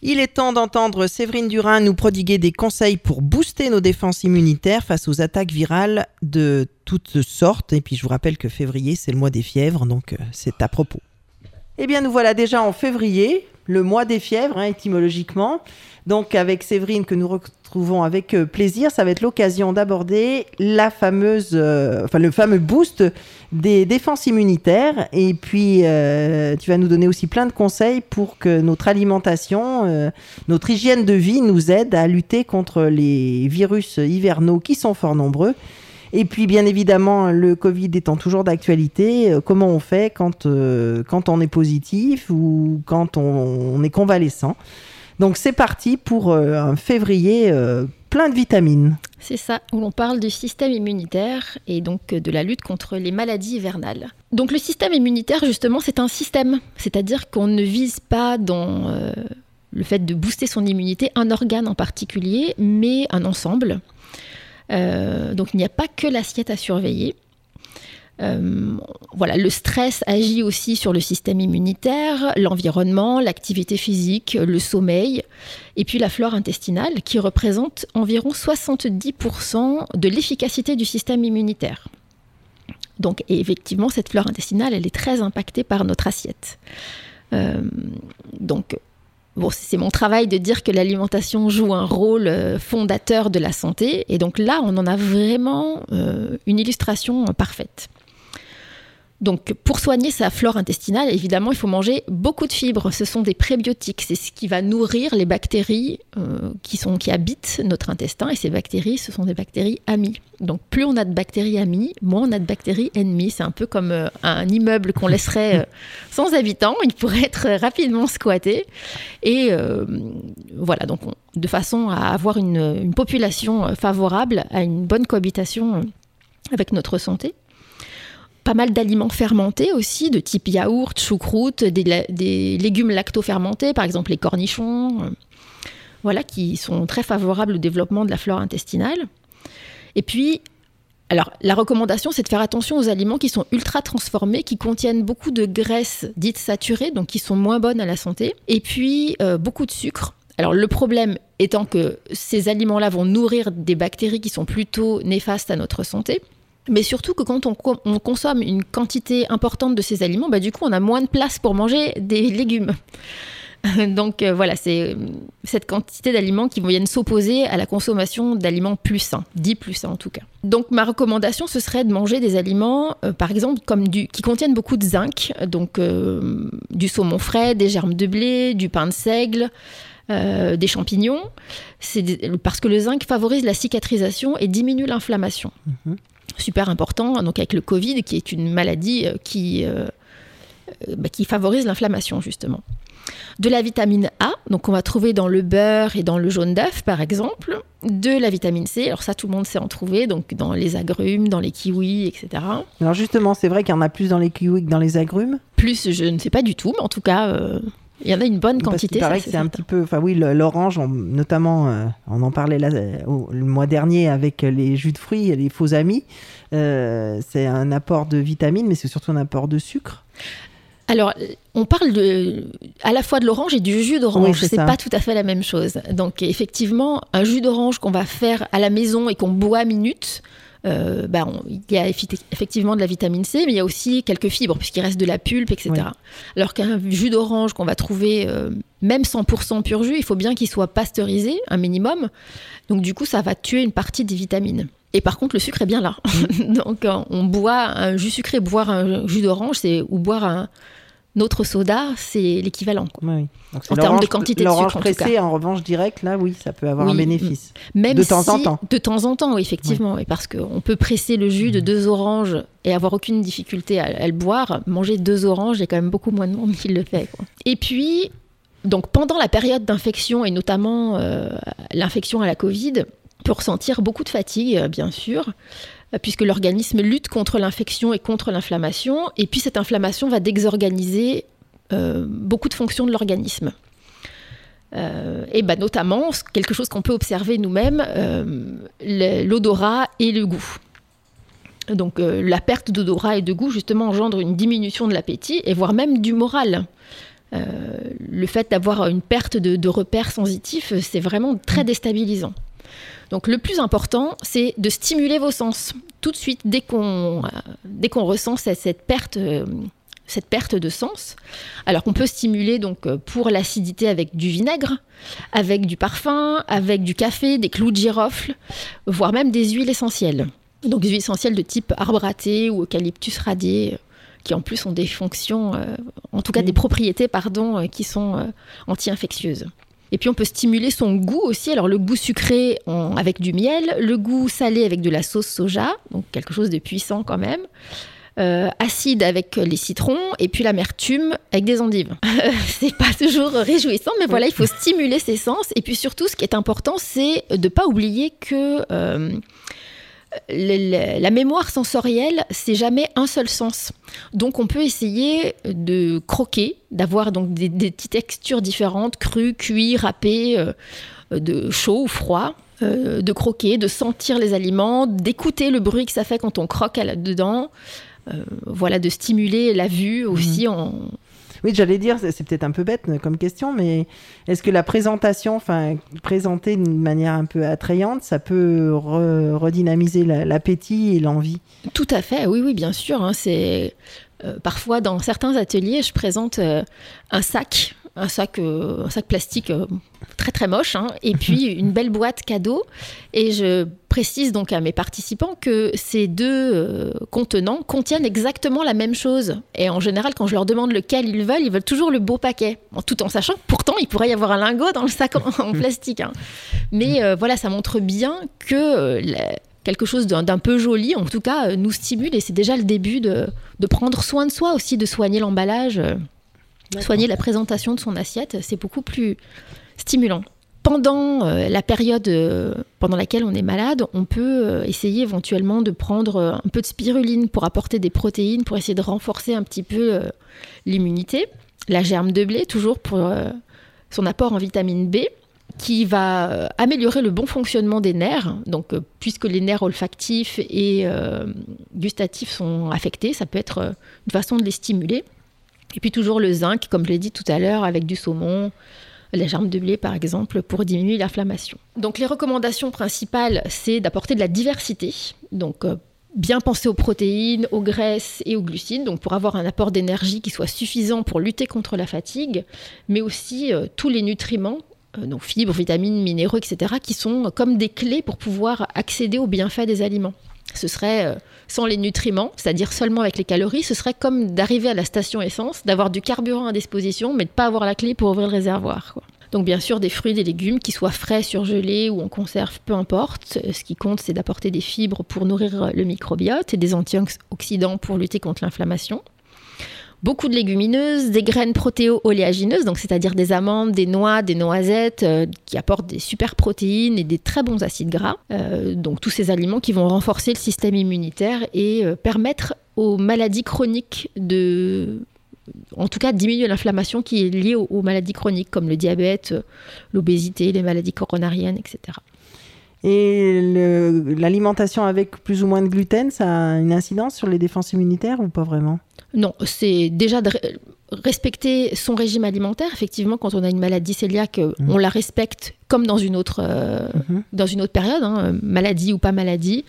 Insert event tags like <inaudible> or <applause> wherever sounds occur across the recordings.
Il est temps d'entendre Séverine Durin nous prodiguer des conseils pour booster nos défenses immunitaires face aux attaques virales de toutes sortes. Et puis je vous rappelle que février, c'est le mois des fièvres, donc euh, c'est à propos. Eh bien, nous voilà déjà en février, le mois des fièvres, hein, étymologiquement. Donc, avec Séverine, que nous retrouvons avec euh, plaisir, ça va être l'occasion d'aborder la fameuse, euh, enfin, le fameux boost des défenses immunitaires. Et puis, euh, tu vas nous donner aussi plein de conseils pour que notre alimentation, notre hygiène de vie nous aide à lutter contre les virus hivernaux qui sont fort nombreux. Et puis, bien évidemment, le Covid étant toujours d'actualité, comment on fait quand, quand on est positif ou quand on, est convalescent? Donc c'est parti pour euh, un février euh, plein de vitamines. C'est ça, où l'on parle du système immunitaire et donc euh, de la lutte contre les maladies hivernales. Donc le système immunitaire, justement, c'est un système, c'est-à-dire qu'on ne vise pas dans le fait de booster son immunité un organe en particulier, mais un ensemble. Donc il n'y a pas que l'assiette à surveiller. Euh, voilà, le stress agit aussi sur le système immunitaire, l'environnement, l'activité physique, le sommeil, et puis la flore intestinale qui représente environ 70% de l'efficacité du système immunitaire. Donc, effectivement, cette flore intestinale, elle est très impactée par notre assiette. Euh, donc, Bon, c'est mon travail de dire que l'alimentation joue un rôle euh, fondateur de la santé. Et donc là, on en a vraiment une illustration parfaite. Donc, pour soigner sa flore intestinale, évidemment, il faut manger beaucoup de fibres. Ce sont des prébiotiques. C'est ce qui va nourrir les bactéries euh, qui, sont, qui habitent notre intestin. Et ces bactéries, ce sont des bactéries amies. Donc, plus on a de bactéries amies, moins on a de bactéries ennemies. C'est un peu comme euh, un immeuble qu'on laisserait euh, <laughs> sans habitants. Il pourrait être rapidement squatté. Et voilà, donc, de façon à avoir une, une population favorable à une bonne cohabitation avec notre santé pas mal d'aliments fermentés aussi, de type yaourt, choucroute, des, légumes lacto-fermentés, par exemple les cornichons, euh, voilà, qui sont très favorables au développement de la flore intestinale. Et puis, alors, la recommandation, c'est de faire attention aux aliments qui sont ultra transformés, qui contiennent beaucoup de graisses dites saturées, donc qui sont moins bonnes à la santé, et puis euh, beaucoup de sucre. Alors, le problème étant que ces aliments-là vont nourrir des bactéries qui sont plutôt néfastes à notre santé mais surtout que quand on, consomme une quantité importante de ces aliments, bah, du coup, on a moins de place pour manger des <laughs> légumes. Donc euh, voilà, c'est cette quantité d'aliments qui viennent s'opposer à la consommation d'aliments plus sains, dits plus sains en tout cas. Donc ma recommandation, ce serait de manger des aliments, euh, par exemple, comme qui contiennent beaucoup de zinc, donc euh, du saumon frais, des germes de blé, du pain de seigle, des champignons. C'est parce que le zinc favorise la cicatrisation et diminue l'inflammation. Mhm super important, donc avec le Covid, qui est une maladie euh, qui, euh, euh, bah, qui favorise l'inflammation, justement. De la vitamine A, donc on va trouver dans le beurre et dans le jaune d'œuf, par exemple. De la vitamine C, alors ça, tout le monde sait en trouver, donc dans les agrumes, dans les kiwis, etc. Alors justement, c'est vrai qu'il y en a plus dans les kiwis que dans les agrumes? Plus, je ne sais pas du tout, mais en tout cas... Il y en a une bonne quantité. Parce c'est un petit peu, enfin oui, l'orange, notamment, euh, on en parlait le mois dernier avec les jus de fruits, les faux amis. Euh, c'est un apport de vitamines, mais c'est surtout un apport de sucre. Alors, on parle de, à la fois de l'orange et du jus d'orange. c'est pas tout à fait la même chose. Donc, effectivement, un jus d'orange qu'on va faire à la maison et qu'on boit à minute, euh, bah, il y a effectivement de la vitamine C, mais il y a aussi quelques fibres, puisqu'il reste de la pulpe, etc. Alors qu'un jus d'orange qu'on va trouver, euh, même 100% pur jus, il faut bien qu'il soit pasteurisé, un minimum. Donc du coup, ça va tuer une partie des vitamines. Et par contre, le sucre est bien là. Mm. <laughs> Donc on boit un jus sucré, boire un jus d'orange, c'est ou boire un, notre soda, c'est l'équivalent. en termes de quantité de sucre. pressé, en, en, revanche, direct, là, oui, ça peut avoir un bénéfice. Même de temps en temps. De temps en temps, oui, effectivement. Parce qu'on peut presser le jus de mm. deux oranges et avoir aucune difficulté à, le boire. Manger deux oranges, il y a quand même beaucoup moins de monde qui le fait. Et puis, donc pendant la période d'infection, et notamment euh, l'infection à la Covid, on peut ressentir beaucoup de fatigue, euh, bien sûr. Euh, puisque l'organisme lutte contre l'infection et contre l'inflammation, et puis cette inflammation va désorganiser euh, beaucoup de fonctions de l'organisme. Euh, et ben notamment, quelque chose qu'on peut observer nous-mêmes, l'odorat et le goût. Donc la perte d'odorat et de goût, justement, engendre une diminution de l'appétit, et voire même du moral. le fait d'avoir une perte de, de repères sensitifs, c'est vraiment très déstabilisant. Donc le plus important, c'est de stimuler vos sens tout de suite dès qu'on dès qu'on ressent cette, perte cette perte de sens. Alors qu'on peut stimuler donc pour l'acidité avec du vinaigre, avec du parfum, avec du café, des clous de girofle, voire même des huiles essentielles. Donc des huiles essentielles de type arbre à thé ou eucalyptus radié qui en plus ont des fonctions, euh, en tout cas des propriétés, pardon, euh, qui sont euh, anti-infectieuses. Et puis on peut stimuler son goût aussi. Alors le goût sucré avec du miel, le goût salé avec de la sauce soja, donc quelque chose de puissant quand même. Euh, acide avec les citrons et puis l'amertume avec des endives. <laughs> c'est pas toujours réjouissant, mais voilà, il faut stimuler ses sens. Et puis surtout, ce qui est important, c'est de ne pas oublier que euh, la mémoire sensorielle, c'est jamais un seul sens. Donc on peut essayer de croquer, d'avoir donc des, petites textures différentes, crues, cuits, râpées, euh, de chaud ou froid. Euh, de croquer, de sentir les aliments, d'écouter le bruit que ça fait quand on croque dedans, euh, voilà, de stimuler la vue aussi mhm. en, oui, j'allais dire, c'est peut-être un peu bête comme question, mais est-ce que la présentation, enfin, présentée d'une manière un peu attrayante, ça peut redynamiser l'appétit et l'envie? Tout à fait, oui, oui, bien sûr. Hein, c'est euh, parfois dans certains ateliers, je présente euh, un sac un sac, euh, un sac plastique euh, très très moche, hein, et <laughs> puis une belle boîte cadeau. Et je précise donc à mes participants que ces deux euh, contenants contiennent exactement la même chose. Et en général, quand je leur demande lequel ils veulent, ils veulent toujours le beau paquet, tout en sachant que pourtant il pourrait y avoir un lingot dans le sac en, <laughs> plastique. Hein. Mais voilà, ça montre bien que quelque chose d'un peu joli, en tout cas, nous stimule et c'est déjà le début de, de, prendre soin de soi aussi, de soigner l'emballage. Soigner la présentation de son assiette, c'est beaucoup plus stimulant. Pendant euh, la période euh, pendant laquelle on est malade, on peut euh, essayer éventuellement de prendre un peu de spiruline pour apporter des protéines, pour essayer de renforcer un petit peu l'immunité. La germe de blé, toujours pour son apport en vitamine B qui va améliorer le bon fonctionnement des nerfs. Donc, puisque les nerfs olfactifs et gustatifs sont affectés, ça peut être une façon de les stimuler. Et puis toujours le zinc, comme je l'ai dit tout à l'heure, avec du saumon, la germe de blé par exemple, pour diminuer l'inflammation. Donc les recommandations principales, c'est d'apporter de la diversité. Donc euh, bien penser aux protéines, aux graisses et aux glucides, donc pour avoir un apport d'énergie qui soit suffisant pour lutter contre la fatigue, mais aussi euh, tous les nutriments, euh, donc fibres, vitamines, minéraux, etc., qui sont comme des clés pour pouvoir accéder aux bienfaits des aliments. Ce serait sans les nutriments, c'est-à-dire seulement avec les calories, ce serait comme d'arriver à la station essence, d'avoir du carburant à disposition, mais de ne pas avoir la clé pour ouvrir le réservoir. Donc bien sûr des fruits, des légumes, qui soient frais, surgelés ou en conserve, peu importe. Ce qui compte, c'est d'apporter des fibres pour nourrir le microbiote et des antioxydants pour lutter contre l'inflammation beaucoup de légumineuses, des graines protéo-oléagineuses, c'est-à-dire des amandes, des noix, des noisettes, euh, qui apportent des super protéines et des très bons acides gras. Euh, donc tous ces aliments qui vont renforcer le système immunitaire et euh, permettre aux maladies chroniques de en tout cas diminuer l'inflammation qui est liée aux, maladies chroniques comme le diabète, l'obésité, les maladies coronariennes, etc. Et l'alimentation avec plus ou moins de gluten, ça a une incidence sur les défenses immunitaires ou pas vraiment? Non, c'est déjà de respecter son régime alimentaire. Effectivement, quand on a une maladie cœliaque, euh, mmh. on la respecte comme dans une autre, euh, mmh. dans une autre période, hein, maladie ou pas maladie.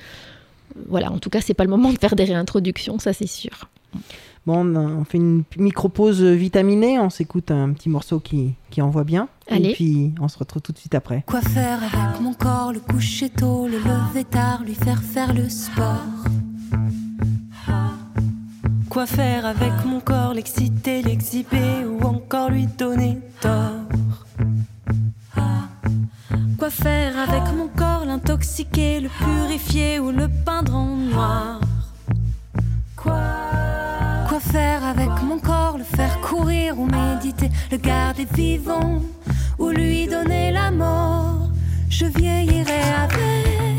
Voilà, en tout cas, c'est pas le moment de faire des réintroductions, ça c'est sûr. Bon, on fait une micro-pause vitaminée, on s'écoute un petit morceau qui, qui envoie bien. Allez. Et puis on se retrouve tout de suite après. Quoi faire avec mon corps, le coucher tôt, le lever tard, lui faire faire le sport? Quoi faire avec mon corps, l'exciter, l'exhiber ou encore lui donner tort? Quoi faire avec mon corps, l'intoxiquer, le purifier ou le peindre en noir? Quoi faire avec mon corps, le faire courir ou méditer, le garder vivant ou lui donner la mort. Je vieillirai avec,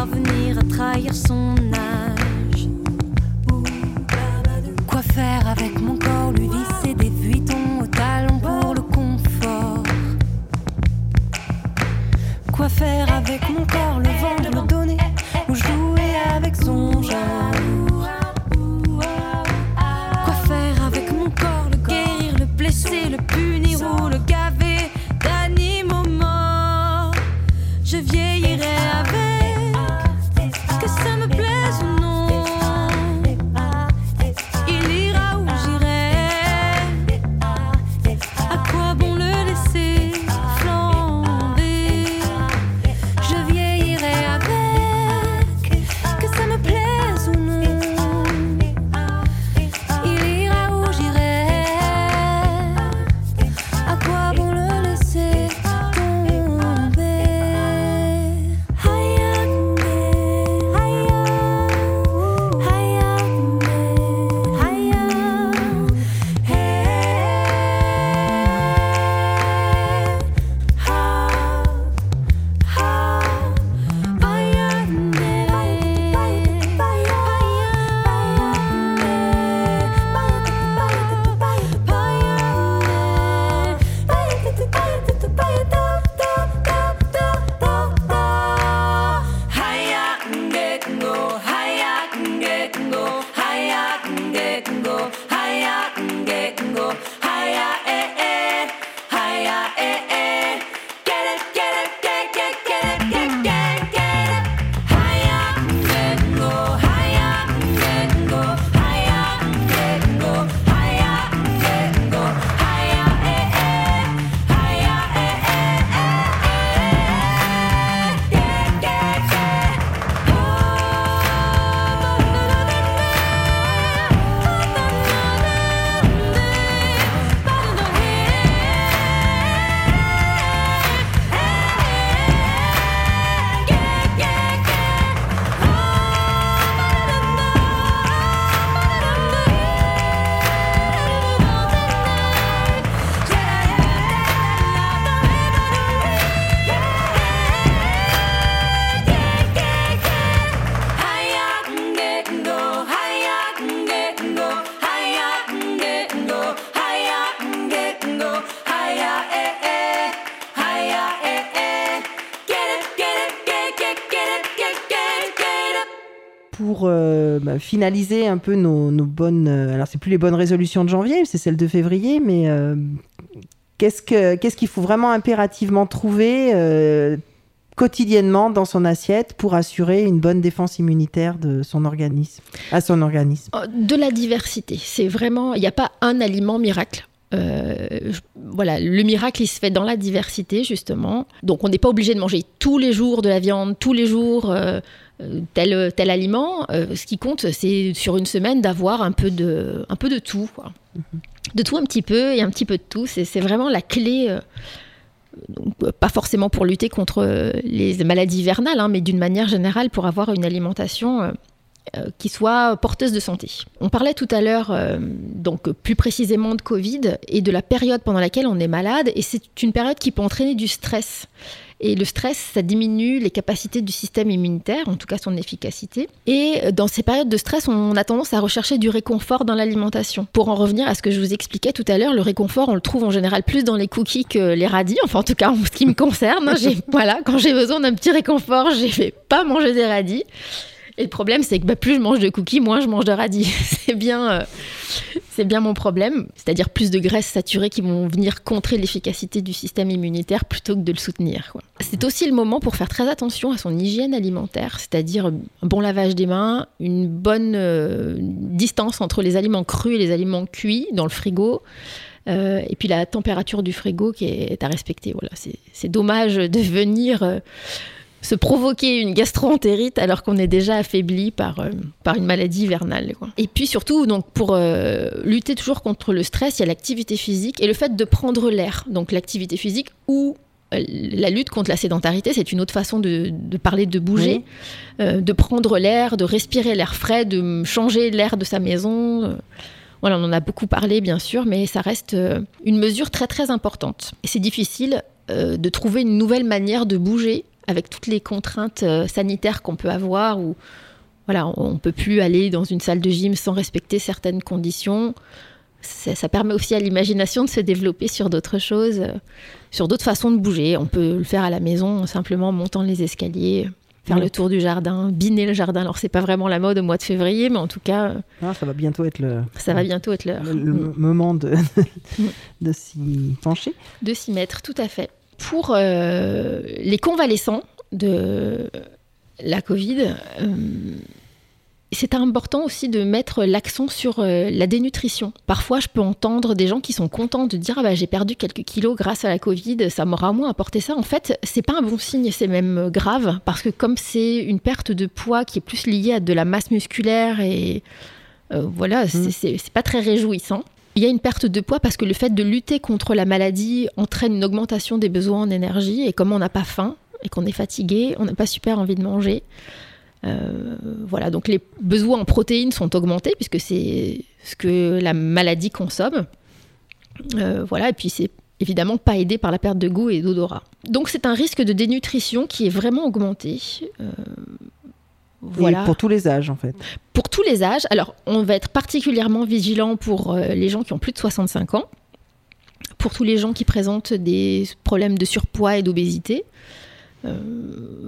parvenir à trahir son âge. Pour euh, bah, finaliser un peu nos, nos bonnes. euh, alors, c'est plus les bonnes résolutions de janvier, c'est celles de février, mais euh, qu'est-ce que qu'est-ce qu'il faut vraiment impérativement trouver euh, quotidiennement dans son assiette pour assurer une bonne défense immunitaire de son organisme, à son organisme? Oh, De la diversité. C'est vraiment, il n'y a pas un aliment miracle. Voilà, le miracle, il se fait dans la diversité, justement. Donc, on n'est pas obligé de manger tous les jours de la viande, tous les jours tel, tel aliment. Euh, ce qui compte, c'est sur une semaine d'avoir un, peu de- un peu de tout. quoi. De tout un petit peu et un petit peu de tout. C'est vraiment la clé. euh, donc, euh, pas forcément pour lutter contre euh, les maladies hivernales, hein, mais d'une manière générale pour avoir une alimentation euh, euh, qui soit porteuse de santé. On parlait tout à l'heure, euh, donc plus précisément de Covid et de la période pendant laquelle on est malade, et c'est une période qui peut entraîner du stress. Et le stress, ça diminue les capacités du système immunitaire, en tout cas son efficacité. Et euh, dans ces périodes de stress, on a tendance à rechercher du réconfort dans l'alimentation. Pour en revenir à ce que je vous expliquais tout à l'heure, le réconfort, on le trouve en général plus dans les cookies que les radis, enfin en tout cas en ce qui me concerne. <laughs> voilà, quand j'ai besoin d'un petit réconfort, je vais pas manger des radis. Et le problème, c'est que bah, plus je mange de cookies, moins je mange de radis. <laughs> c'est bien, euh, c'est bien mon problème. C'est-à-dire plus de graisses saturées qui vont venir contrer l'efficacité du système immunitaire plutôt que de le soutenir. C'est aussi le moment pour faire très attention à son hygiène alimentaire, c'est-à-dire un bon lavage des mains, une bonne euh, distance entre les aliments crus et les aliments cuits dans le frigo. euh, et puis la température du frigo qui est à respecter. Voilà, c'est dommage de venir euh, se provoquer une gastroentérite alors qu'on est déjà affaibli par, euh, par une maladie hivernale. quoi. Et puis surtout, donc, pour euh, lutter toujours contre le stress, il y a l'activité physique et le fait de prendre l'air. Donc l'activité physique ou euh, la lutte contre la sédentarité, c'est une autre façon de, de parler de bouger, de prendre l'air, de respirer l'air frais, de changer l'air de sa maison. Voilà, on en a beaucoup parlé, bien sûr, mais ça reste une mesure très très importante. Et c'est difficile de trouver une nouvelle manière de bouger avec toutes les contraintes euh, sanitaires qu'on peut avoir, ou voilà, on ne peut plus aller dans une salle de gym sans respecter certaines conditions. Ça, ça permet aussi à l'imagination de se développer sur d'autres choses, euh, sur d'autres façons de bouger. On peut le faire à la maison, simplement en montant les escaliers, faire Ouais. le tour du jardin, biner le jardin. Alors c'est pas vraiment la mode au mois de février, mais en tout cas, euh, Ah, ça va bientôt être le, ça va bientôt être l'heure. le- le Mm. moment de, de s'y pencher. De s'y mettre, tout à fait. Pour euh, les convalescents de la Covid, euh, c'est important aussi de mettre l'accent sur euh, la dénutrition. Parfois, je peux entendre des gens qui sont contents de dire ah bah, j'ai perdu quelques kilos grâce à la Covid, ça m'aura moins apporté ça. En fait, c'est pas un bon signe, c'est même grave parce que comme c'est une perte de poids qui est plus liée à de la masse musculaire et euh, voilà, c'est c'est pas très réjouissant. Il y a une perte de poids parce que le fait de lutter contre la maladie entraîne une augmentation des besoins en énergie et comme on n'a pas faim et qu'on est fatigué, on n'a pas super envie de manger. Euh, voilà, donc les besoins en protéines sont augmentés puisque c'est ce que la maladie consomme. Euh, voilà, et puis c'est évidemment pas aidé par la perte de goût et d'odorat. Donc c'est un risque de dénutrition qui est vraiment augmenté. Euh, voilà. Et pour tous les âges, en fait. Pour tous les âges, alors on va être particulièrement vigilant pour euh, les gens qui ont plus de 65 ans, pour tous les gens qui présentent des problèmes de surpoids et d'obésité. Euh,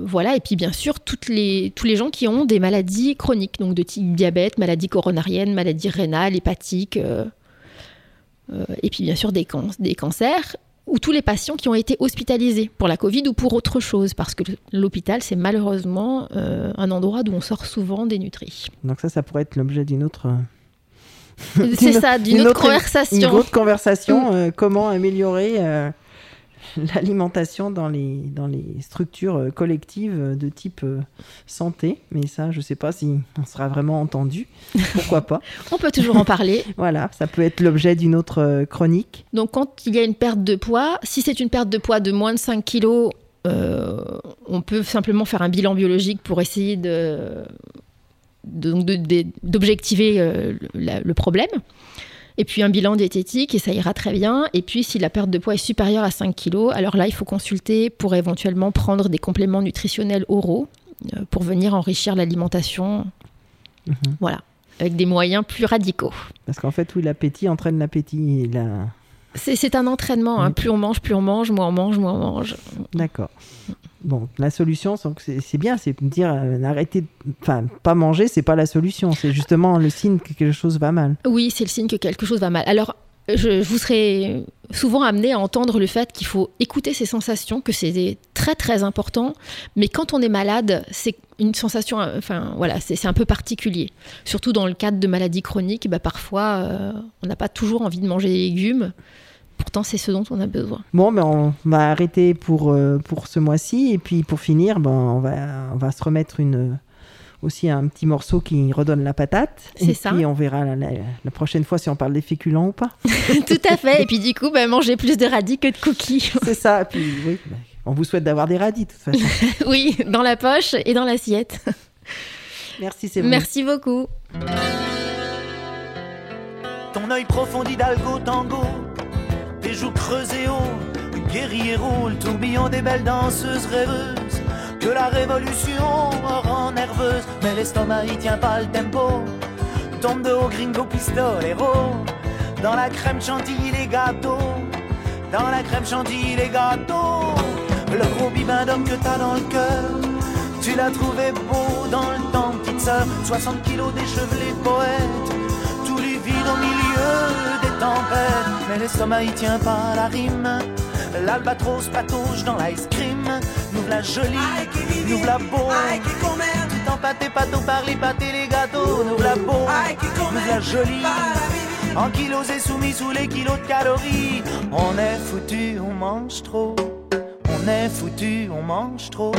voilà, et puis bien sûr, toutes les, tous les gens qui ont des maladies chroniques, donc de type diabète, maladie coronarienne, maladie rénale, hépatique, euh, euh, et puis bien sûr des, can- des cancers, ou tous les patients qui ont été hospitalisés pour la Covid ou pour autre chose, parce que l'hôpital, c'est malheureusement euh, un endroit d'où on sort souvent dénutri. Donc ça, ça pourrait être l'objet d'une autre... C'est <laughs> ça, d'une Une autre conversation, <laughs> euh, comment améliorer euh, <laughs> l'alimentation dans les, dans les structures euh, collectives euh, de type euh, santé. Mais ça, je ne sais pas si on sera vraiment entendu. Pourquoi pas? <laughs> On peut toujours en parler. <laughs> Voilà, ça peut être l'objet d'une autre chronique. Donc, quand il y a une perte de poids, si c'est une perte de poids de moins de 5 kilos, euh, on peut simplement faire un bilan biologique pour essayer de, de- de- de- d'objectiver euh, le problème. Et puis un bilan diététique, et ça ira très bien. Et puis, si la perte de poids est supérieure à 5 kilos, alors là, il faut consulter pour éventuellement prendre des compléments nutritionnels oraux euh, pour venir enrichir l'alimentation. Mhm. Voilà, avec des moyens plus radicaux. Parce qu'en fait, oui, l'appétit entraîne l'appétit. la- C'est c'est un entraînement. hein. Plus on mange, plus on mange, moins on mange, moins on mange. D'accord. Bon, la solution, c'est bien, c'est de dire euh, arrêter, de- enfin, pas manger, c'est pas la solution, c'est justement le signe que quelque chose va mal. Oui, c'est le signe que quelque chose va mal. Alors, je, vous serai souvent amené à entendre le fait qu'il faut écouter ses sensations, que c'est très très important. Mais quand on est malade, c'est une sensation, euh, enfin voilà, c'est c'est un peu particulier. Surtout dans le cadre de maladies chroniques, bah, parfois euh, on n'a pas toujours envie de manger des légumes. Pourtant, c'est ce dont on a besoin. Bon, mais on va arrêter pour, euh, pour ce mois-ci. Et puis pour finir, ben, on, va, on va se remettre une, aussi un petit morceau qui redonne la patate. C'est et ça. puis on verra la, la- la prochaine fois si on parle des féculents ou pas. <laughs> Tout à fait. Et puis du coup, bah, manger plus de radis que de cookies. <laughs> C'est ça. Et Puis, oui, ben, on vous souhaite d'avoir des radis de toute façon. <laughs> oui, dans la poche et dans l'assiette. Merci, c'est vrai. Merci beaucoup. Ton œil profond d'Hidalgo tango, tes joues creusées haut, guerriero, le tourbillon des belles danseuses rêveuses, que la révolution rend nerveuse, mais l'estomac il tient pas le tempo. Tombe de haut gringo pistolero, dans la crème chantilly les gâteaux, dans la crème chantilly les gâteaux, le gros bibin d'homme que t'as dans le cœur. Tu l'as trouvé beau dans le temps, petite sœur, 60 kilos d'échevelé poète tout livide au milieu des tempêtes. Mais l'estomac il tient pas la rime. L'albatros patauge dans l'ice cream. Nous la jolie, nous la beau. Tout empâté, pâteau par les pâtés, les gâteaux. Nous la beau, nous la jolie. En kilos et soumis sous les kilos de calories. On est foutu, on mange trop. On est foutu, on mange trop.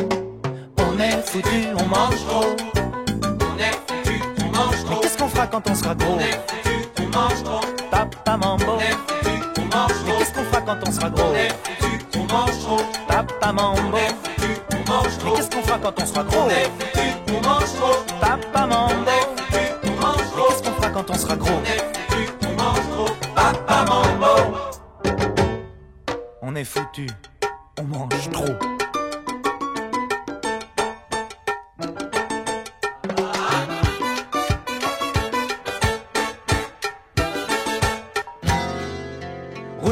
On est foutu, on mange trop. Mais qu'est-ce qu'on fera quand on sera gros? Papa mambo. Mais qu'est-ce qu'on fera quand on sera gros Papa mambo. Mais qu'est-ce qu'on fera quand on sera gros Papa mambo. Mais qu'est-ce qu'on fera quand on sera gros Papa mambo. On est foutu, on mange trop.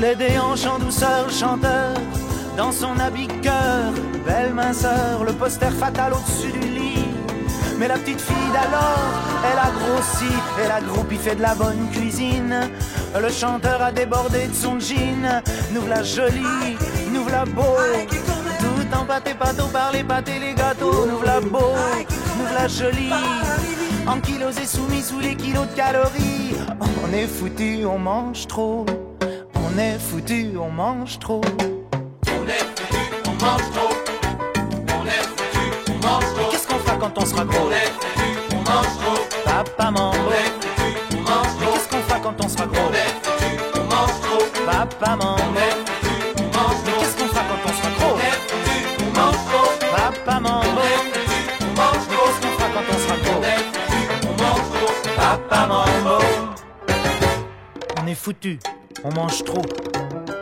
Roulait des hanches en douceur, le chanteur, dans son habit cœur, belle minceur, le poster fatal au-dessus du lit. Mais la petite fille d'alors, elle a grossi, elle a groupi fait de la bonne cuisine. Le chanteur a débordé de son jean, nous la jolie, nous la beau. Tout en pâté, pâteau par les pâtés, les gâteaux, nous la beau, nous la jolie. En kilos et soumis sous les kilos de calories. On est foutu, on mange trop. On est foutu, on mange trop. On est foutu, on mange trop. On est foutu, on mange trop. Qu'est-ce qu'on fera quand on sera gros On est foutu, on mange trop. Papa mambo. On est foutu, on mange trop. Qu'est-ce qu'on fera quand on sera gros On est foutu, on mange trop. Papa mambo. On est foutu, on mange trop. qu'est-ce qu'on fera quand on sera gros On est foutu, on mange trop. Papa mambo. On est foutu, on mange trop. qu'est-ce qu'on fera quand on sera On gros est foutu, on mange trop. Papa. On est foutu, on mange trop.